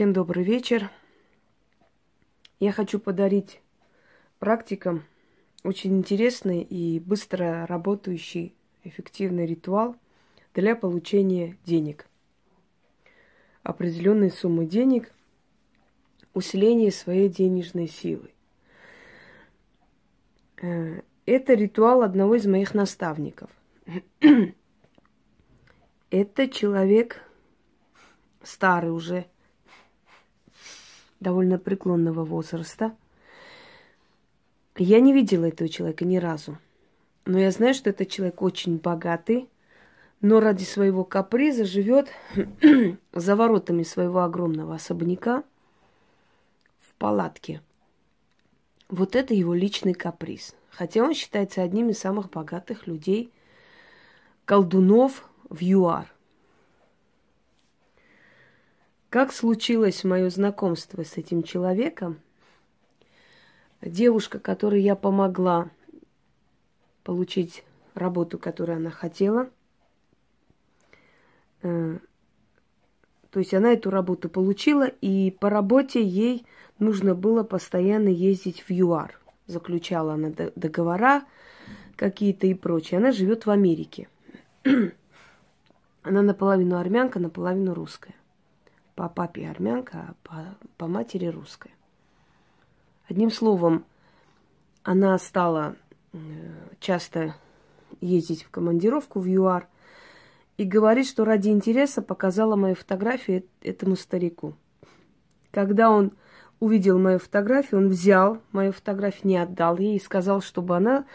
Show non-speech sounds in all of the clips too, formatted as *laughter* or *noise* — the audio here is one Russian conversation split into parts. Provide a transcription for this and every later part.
Всем добрый вечер. Я хочу подарить практикам очень интересный и быстро работающий эффективный ритуал для получения денег. Определенной суммы денег, усиление своей денежной силы. Э, это ритуал одного из моих наставников. *clears throat* Это человек старый уже, довольно преклонного возраста. Я не видела этого человека ни разу. Но я знаю, что этот человек очень богатый, но ради своего каприза живет *clears throat* за воротами своего огромного особняка в палатке. Вот это его личный каприз. Хотя он считается одним из самых богатых людей, колдунов в ЮАР – как случилось мое знакомство с этим человеком? Девушка, которой я помогла получить работу, которую она хотела. Э, то есть она эту работу получила, и по работе ей нужно было постоянно ездить в ЮАР. Заключала она договора какие-то и прочее. Она живет в Америке. *clears throat* Она наполовину армянка, наполовину русская по папе армянка, а по, по матери русская. Одним словом, она стала э, часто ездить в командировку в ЮАР и говорит, что ради интереса показала мою фотографию этому старику. Когда он увидел мою фотографию, он взял мою фотографию, не отдал ей и сказал, чтобы она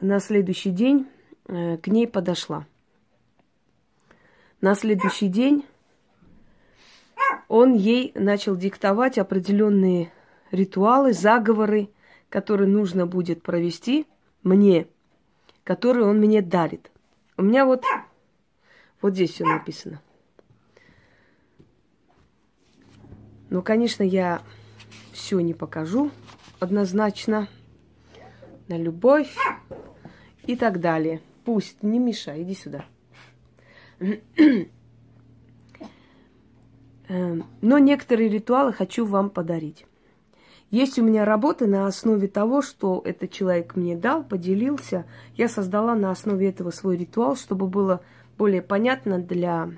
на следующий день э, к ней подошла. На следующий день он ей начал диктовать определенные ритуалы, заговоры, которые нужно будет провести мне, которые он мне дарит. У меня вот, вот здесь все написано. Ну, конечно, я все не покажу однозначно. На любовь и так далее. Пусть, не мешай, иди сюда. *clears throat* Эм, но некоторые ритуалы хочу вам подарить. Есть у меня работы на основе того, что этот человек мне дал, поделился. Я создала на основе этого свой ритуал, чтобы было более понятно для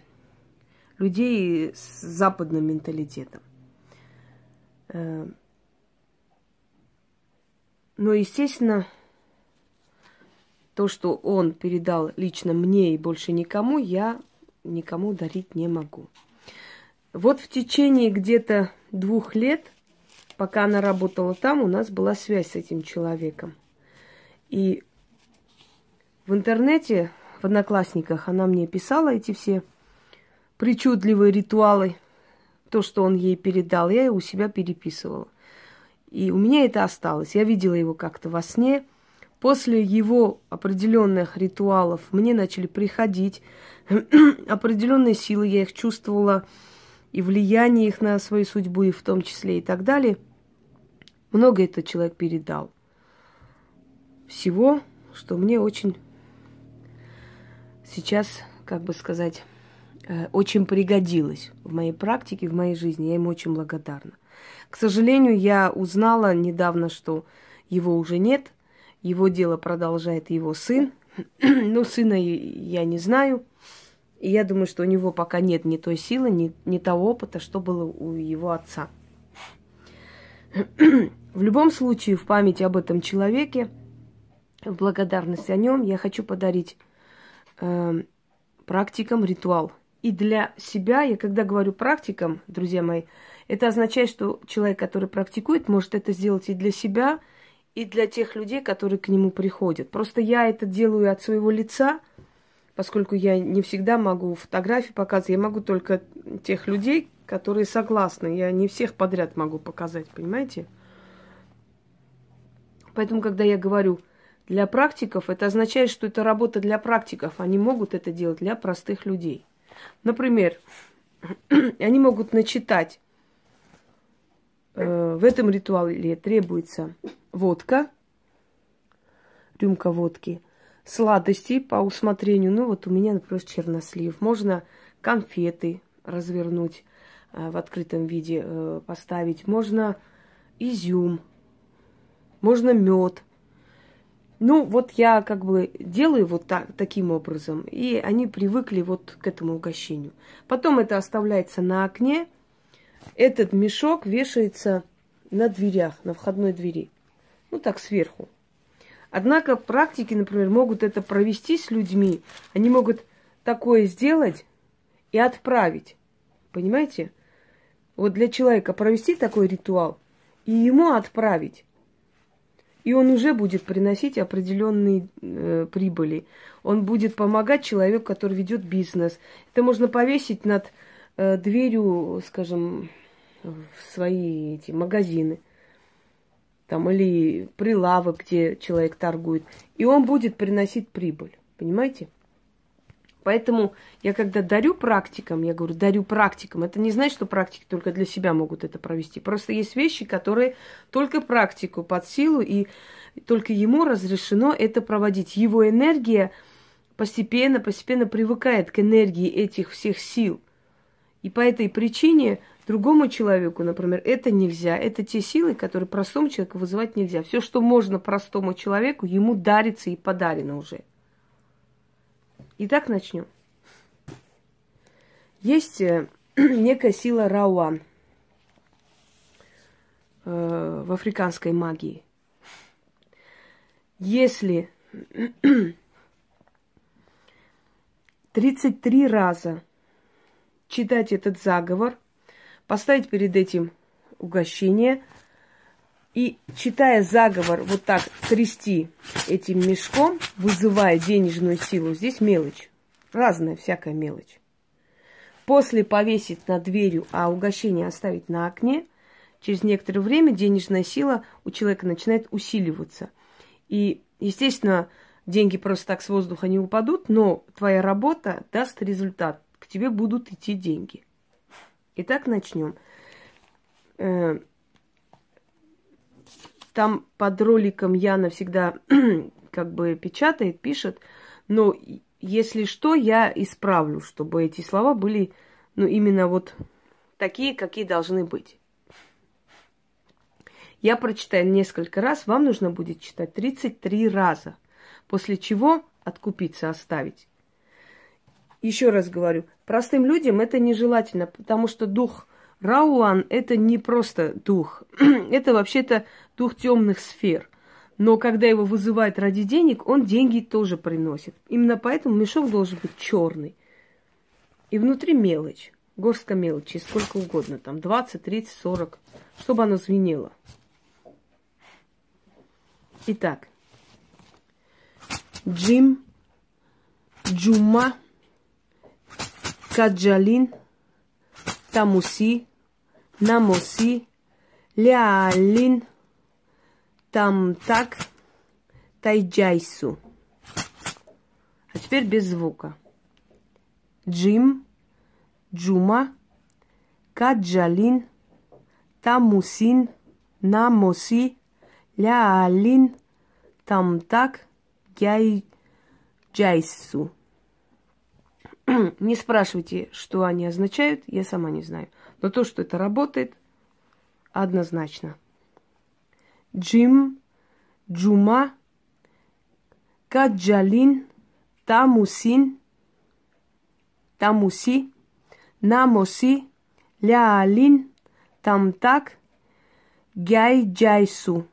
людей с западным менталитетом. Эм, но, естественно, то, что он передал лично мне и больше никому, я никому дарить не могу. Вот в течение где-то двух лет, пока она работала там, у нас была связь с этим человеком. И в интернете, в Одноклассниках, она мне писала эти все причудливые ритуалы, то, что он ей передал, я у себя переписывала. И у меня это осталось. Я видела его как-то во сне. После его определенных ритуалов мне начали приходить *clears throat* определенные силы, я их чувствовала и влияние их на свою судьбу, и в том числе и так далее. Много этот человек передал. Всего, что мне очень сейчас, как бы сказать, э, очень пригодилось в моей практике, в моей жизни. Я ему очень благодарна. К сожалению, я узнала недавно, что его уже нет. Его дело продолжает его сын. *clears throat* Ну, сына я не знаю. И я думаю, что у него пока нет ни той силы, ни, ни того опыта, что было у его отца. *clears throat* В любом случае, в память об этом человеке, в благодарность о нем, я хочу подарить э, практикам ритуал. И для себя, я когда говорю практикам, друзья мои, это означает, что человек, который практикует, может это сделать и для себя, и для тех людей, которые к нему приходят. Просто я это делаю от своего лица – поскольку я не всегда могу фотографии показывать, я могу только тех людей, которые согласны. Я не всех подряд могу показать, понимаете? Поэтому, когда я говорю для практиков, это означает, что это работа для практиков. Они могут это делать для простых людей. Например, *clears throat* они могут начитать. Э, в этом ритуале требуется водка, рюмка водки – сладостей по усмотрению. Ну, вот у меня, например, чернослив. Можно конфеты развернуть. в открытом виде э, поставить, можно изюм, можно мед. Ну, вот я как бы делаю вот так, таким образом, и они привыкли вот к этому угощению. Потом это оставляется на окне, этот мешок вешается на дверях, на входной двери. Ну, так, сверху. Однако практики, например, могут это провести с людьми. Они могут такое сделать и отправить. Понимаете? Вот для человека провести такой ритуал и ему отправить. И он уже будет приносить определенные э, прибыли. Он будет помогать человеку, который ведет бизнес. Это можно повесить над э, дверью, скажем, в свои эти магазины. Там, или прилавок, где человек торгует. И он будет приносить прибыль. Понимаете? Поэтому я когда дарю практикам, я говорю, дарю практикам, это не значит, что практики только для себя могут это провести. Просто есть вещи, которые только практику под силу, и только ему разрешено это проводить. Его энергия постепенно, постепенно привыкает к энергии этих всех сил. И по этой причине другому человеку, например, это нельзя. Это те силы, которые простому человеку вызывать нельзя. Все, что можно простому человеку, ему дарится и подарено уже. Итак, начнем. Есть э, *clears throat* некая сила Рауан э, в африканской магии. Если *clears throat* 33 раза читать этот заговор, поставить перед этим угощение и, читая заговор, вот так трясти этим мешком, вызывая денежную силу, здесь мелочь. Разная всякая мелочь. После повесить над дверью, а угощение оставить на окне, через некоторое время денежная сила у человека начинает усиливаться. И, естественно, деньги просто так с воздуха не упадут, но твоя работа даст результат. К тебе будут идти деньги. Итак, начнем э, там под роликом Яна всегда *clears throat* как бы печатает, пишет, но если что, я исправлю, чтобы эти слова были, ну, именно вот такие, какие должны быть. Я прочитаю несколько раз, вам нужно будет читать 33 раза, после чего откупиться, оставить. Еще раз говорю, простым людям это нежелательно, потому что дух Рауан – это не просто дух, *clears throat* это вообще-то дух темных сфер. Но когда его вызывают ради денег, он деньги тоже приносит. Именно поэтому мешок должен быть черный. И внутри мелочь, горстка мелочи, сколько угодно, там 20, 30, 40, чтобы оно звенело. Итак, Джим, Джума, Каджалин, Тамуси, Намоси, Ляалин, Тамтак, Тайджайсу. А теперь без звука. Джим, Джума, Каджалин, Тамусин, Намоси, Ляалин, Тамтак, Гяй, Джайсу. *clears throat* Не спрашивайте, что они означают, я сама не знаю. Но то, что это работает, однозначно. Джим, Джума, Каджалин, Тамусин, Тамуси, Намоси, Ляалин, Тамтак, Гяйджайсу.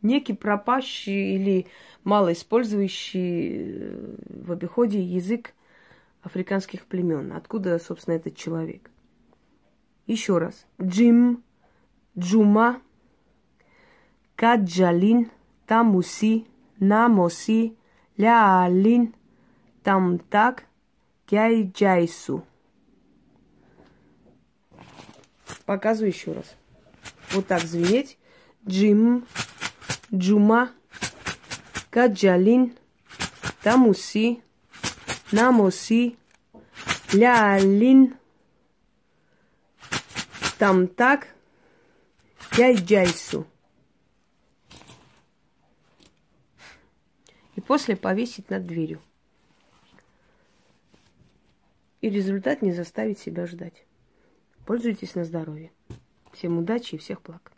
Некий пропащий или малоиспользующий э, в обиходе язык африканских племен. Откуда, собственно, этот человек? Еще раз. Джим, Джума, Каджалин, Тамуси, Намоси, Ляалин, Тамтак, Гяйджайсу. Показываю еще раз. Вот так звенеть. Джим, Джума, Каджалин, Тамуси, Намоси, Лялин, там так, я джайсу. И после повесить над дверью. И результат не заставить себя ждать. Пользуйтесь на здоровье. Всем удачи и всех благ.